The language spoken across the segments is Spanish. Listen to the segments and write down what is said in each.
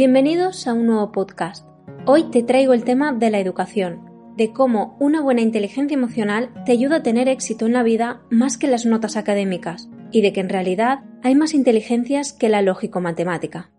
Bienvenidos a un nuevo podcast. Hoy te traigo el tema de la educación, de cómo una buena inteligencia emocional te ayuda a tener éxito en la vida más que las notas académicas, y de que en realidad hay más inteligencias que la lógico-matemática.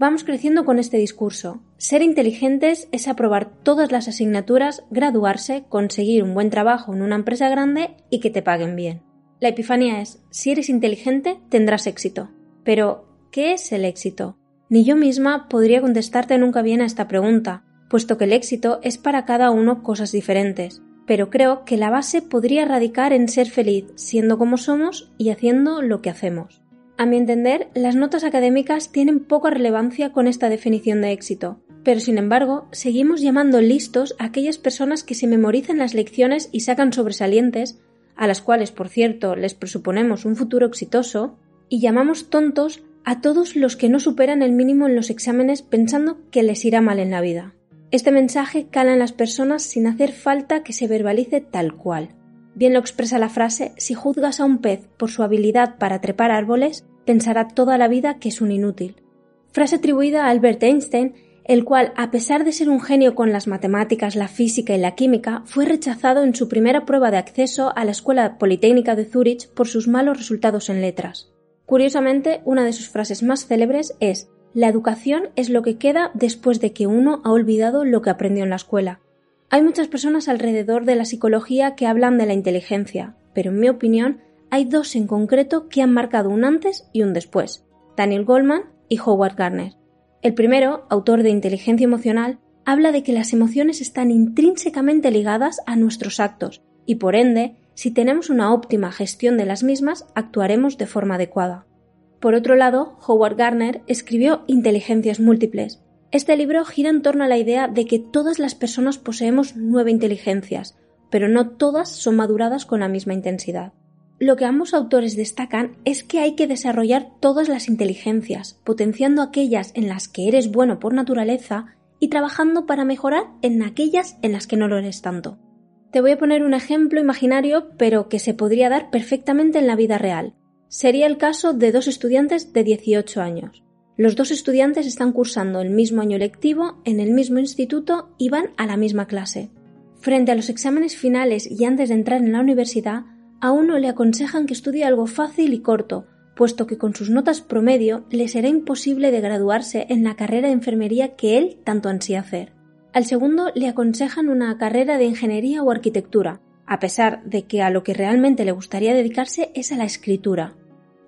Vamos creciendo con este discurso. Ser inteligentes es aprobar todas las asignaturas, graduarse, conseguir un buen trabajo en una empresa grande y que te paguen bien. La epifanía es, si eres inteligente, tendrás éxito. Pero, ¿qué es el éxito? Ni yo misma podría contestarte nunca bien a esta pregunta, puesto que el éxito es para cada uno cosas diferentes, pero creo que la base podría radicar en ser feliz siendo como somos y haciendo lo que hacemos. A mi entender, las notas académicas tienen poca relevancia con esta definición de éxito, pero sin embargo, seguimos llamando listos a aquellas personas que se memorizan las lecciones y sacan sobresalientes, a las cuales, por cierto, les presuponemos un futuro exitoso, y llamamos tontos a todos los que no superan el mínimo en los exámenes pensando que les irá mal en la vida. Este mensaje cala en las personas sin hacer falta que se verbalice tal cual. Bien lo expresa la frase, si juzgas a un pez por su habilidad para trepar árboles, pensará toda la vida que es un inútil. Frase atribuida a Albert Einstein, el cual, a pesar de ser un genio con las matemáticas, la física y la química, fue rechazado en su primera prueba de acceso a la Escuela Politécnica de Zúrich por sus malos resultados en letras. Curiosamente, una de sus frases más célebres es La educación es lo que queda después de que uno ha olvidado lo que aprendió en la escuela. Hay muchas personas alrededor de la psicología que hablan de la inteligencia, pero en mi opinión hay dos en concreto que han marcado un antes y un después, Daniel Goldman y Howard Gardner. El primero, autor de Inteligencia Emocional, habla de que las emociones están intrínsecamente ligadas a nuestros actos y por ende si tenemos una óptima gestión de las mismas, actuaremos de forma adecuada. Por otro lado, Howard Gardner escribió Inteligencias múltiples. Este libro gira en torno a la idea de que todas las personas poseemos nueve inteligencias, pero no todas son maduradas con la misma intensidad. Lo que ambos autores destacan es que hay que desarrollar todas las inteligencias, potenciando aquellas en las que eres bueno por naturaleza y trabajando para mejorar en aquellas en las que no lo eres tanto. Te voy a poner un ejemplo imaginario, pero que se podría dar perfectamente en la vida real. Sería el caso de dos estudiantes de 18 años. Los dos estudiantes están cursando el mismo año lectivo en el mismo instituto y van a la misma clase. Frente a los exámenes finales y antes de entrar en la universidad, a uno le aconsejan que estudie algo fácil y corto, puesto que con sus notas promedio le será imposible de graduarse en la carrera de enfermería que él tanto ansía hacer. Al segundo le aconsejan una carrera de ingeniería o arquitectura, a pesar de que a lo que realmente le gustaría dedicarse es a la escritura.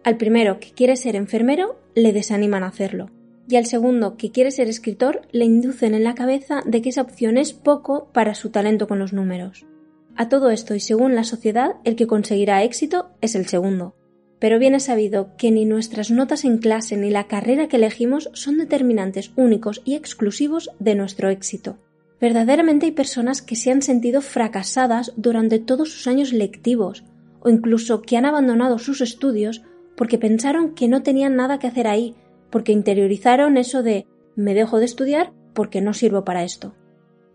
Al primero, que quiere ser enfermero, le desaniman a hacerlo. Y al segundo, que quiere ser escritor, le inducen en la cabeza de que esa opción es poco para su talento con los números. A todo esto y según la sociedad, el que conseguirá éxito es el segundo pero bien es sabido que ni nuestras notas en clase ni la carrera que elegimos son determinantes únicos y exclusivos de nuestro éxito. Verdaderamente hay personas que se han sentido fracasadas durante todos sus años lectivos, o incluso que han abandonado sus estudios porque pensaron que no tenían nada que hacer ahí, porque interiorizaron eso de me dejo de estudiar porque no sirvo para esto.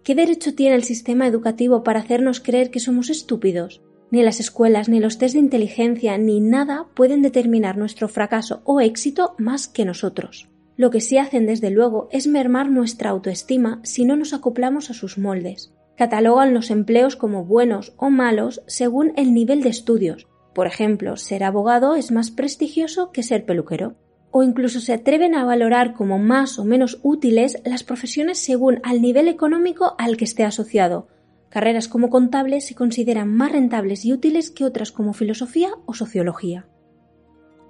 ¿Qué derecho tiene el sistema educativo para hacernos creer que somos estúpidos? Ni las escuelas, ni los test de inteligencia, ni nada pueden determinar nuestro fracaso o éxito más que nosotros. Lo que sí hacen, desde luego, es mermar nuestra autoestima si no nos acoplamos a sus moldes. Catalogan los empleos como buenos o malos según el nivel de estudios. Por ejemplo, ser abogado es más prestigioso que ser peluquero. O incluso se atreven a valorar como más o menos útiles las profesiones según al nivel económico al que esté asociado, Carreras como contable se consideran más rentables y útiles que otras como filosofía o sociología.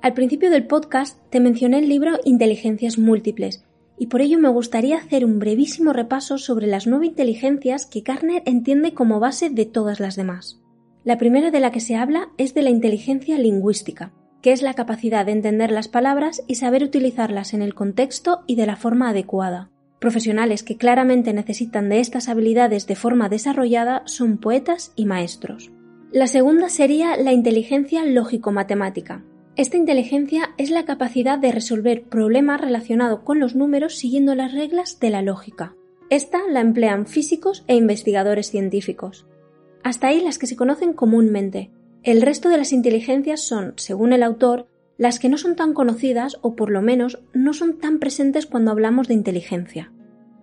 Al principio del podcast te mencioné el libro Inteligencias Múltiples, y por ello me gustaría hacer un brevísimo repaso sobre las nueve inteligencias que Carner entiende como base de todas las demás. La primera de la que se habla es de la inteligencia lingüística, que es la capacidad de entender las palabras y saber utilizarlas en el contexto y de la forma adecuada. Profesionales que claramente necesitan de estas habilidades de forma desarrollada son poetas y maestros. La segunda sería la inteligencia lógico-matemática. Esta inteligencia es la capacidad de resolver problemas relacionados con los números siguiendo las reglas de la lógica. Esta la emplean físicos e investigadores científicos. Hasta ahí las que se conocen comúnmente. El resto de las inteligencias son, según el autor, las que no son tan conocidas o por lo menos no son tan presentes cuando hablamos de inteligencia.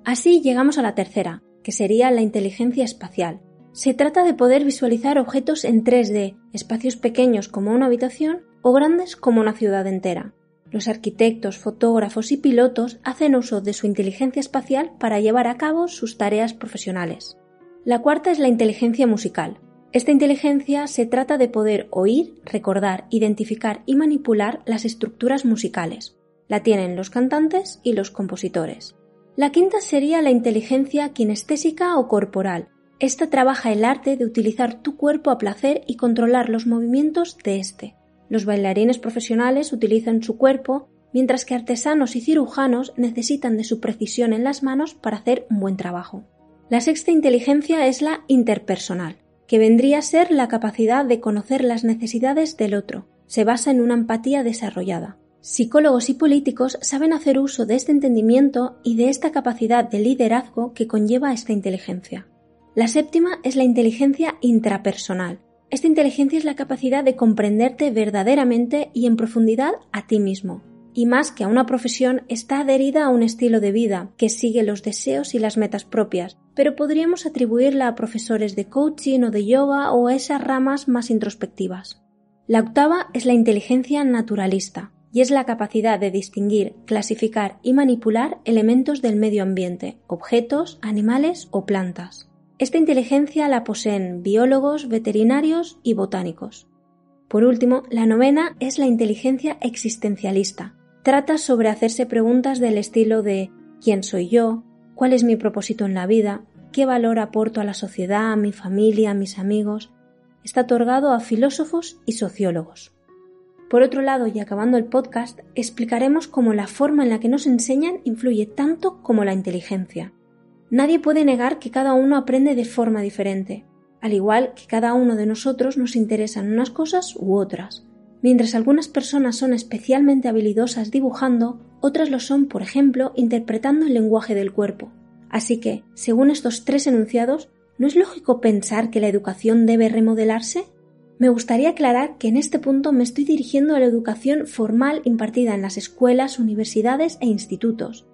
Así llegamos a la tercera, que sería la inteligencia espacial. Se trata de poder visualizar objetos en 3D, espacios pequeños como una habitación o grandes como una ciudad entera. Los arquitectos, fotógrafos y pilotos hacen uso de su inteligencia espacial para llevar a cabo sus tareas profesionales. La cuarta es la inteligencia musical. Esta inteligencia se trata de poder oír, recordar, identificar y manipular las estructuras musicales. La tienen los cantantes y los compositores. La quinta sería la inteligencia kinestésica o corporal. Esta trabaja el arte de utilizar tu cuerpo a placer y controlar los movimientos de éste. Los bailarines profesionales utilizan su cuerpo, mientras que artesanos y cirujanos necesitan de su precisión en las manos para hacer un buen trabajo. La sexta inteligencia es la interpersonal, que vendría a ser la capacidad de conocer las necesidades del otro. Se basa en una empatía desarrollada. Psicólogos y políticos saben hacer uso de este entendimiento y de esta capacidad de liderazgo que conlleva esta inteligencia. La séptima es la inteligencia intrapersonal, esta inteligencia es la capacidad de comprenderte verdaderamente y en profundidad a ti mismo. Y más que a una profesión, está adherida a un estilo de vida que sigue los deseos y las metas propias, pero podríamos atribuirla a profesores de coaching o de yoga o a esas ramas más introspectivas. La octava es la inteligencia naturalista, y es la capacidad de distinguir, clasificar y manipular elementos del medio ambiente, objetos, animales o plantas. Esta inteligencia la poseen biólogos, veterinarios y botánicos. Por último, la novena es la inteligencia existencialista. Trata sobre hacerse preguntas del estilo de ¿quién soy yo? ¿Cuál es mi propósito en la vida? ¿Qué valor aporto a la sociedad, a mi familia, a mis amigos? Está otorgado a filósofos y sociólogos. Por otro lado, y acabando el podcast, explicaremos cómo la forma en la que nos enseñan influye tanto como la inteligencia. Nadie puede negar que cada uno aprende de forma diferente, al igual que cada uno de nosotros nos interesan unas cosas u otras. Mientras algunas personas son especialmente habilidosas dibujando, otras lo son, por ejemplo, interpretando el lenguaje del cuerpo. Así que, según estos tres enunciados, ¿no es lógico pensar que la educación debe remodelarse? Me gustaría aclarar que en este punto me estoy dirigiendo a la educación formal impartida en las escuelas, universidades e institutos,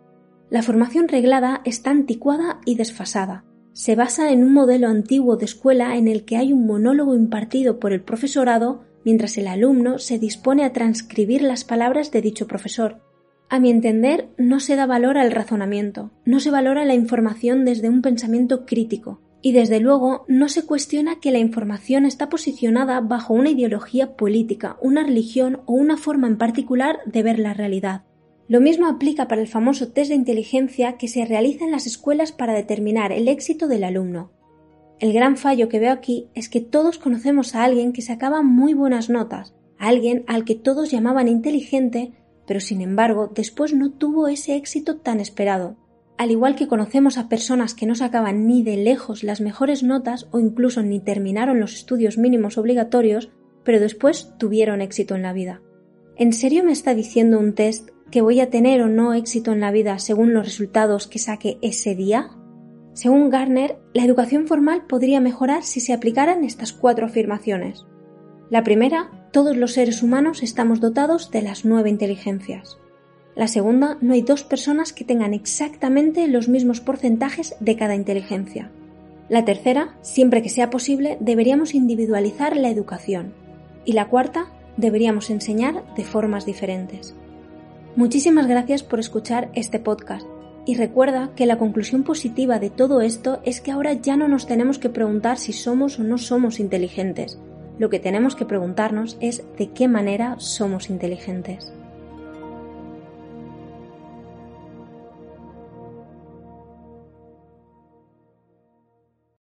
la formación reglada está anticuada y desfasada. Se basa en un modelo antiguo de escuela en el que hay un monólogo impartido por el profesorado mientras el alumno se dispone a transcribir las palabras de dicho profesor. A mi entender, no se da valor al razonamiento, no se valora la información desde un pensamiento crítico, y desde luego no se cuestiona que la información está posicionada bajo una ideología política, una religión o una forma en particular de ver la realidad. Lo mismo aplica para el famoso test de inteligencia que se realiza en las escuelas para determinar el éxito del alumno. El gran fallo que veo aquí es que todos conocemos a alguien que sacaba muy buenas notas, a alguien al que todos llamaban inteligente, pero sin embargo después no tuvo ese éxito tan esperado. Al igual que conocemos a personas que no sacaban ni de lejos las mejores notas o incluso ni terminaron los estudios mínimos obligatorios, pero después tuvieron éxito en la vida. ¿En serio me está diciendo un test que voy a tener o no éxito en la vida según los resultados que saque ese día? Según Garner, la educación formal podría mejorar si se aplicaran estas cuatro afirmaciones. La primera, todos los seres humanos estamos dotados de las nueve inteligencias. La segunda, no hay dos personas que tengan exactamente los mismos porcentajes de cada inteligencia. La tercera, siempre que sea posible, deberíamos individualizar la educación. Y la cuarta, deberíamos enseñar de formas diferentes. Muchísimas gracias por escuchar este podcast y recuerda que la conclusión positiva de todo esto es que ahora ya no nos tenemos que preguntar si somos o no somos inteligentes. Lo que tenemos que preguntarnos es de qué manera somos inteligentes.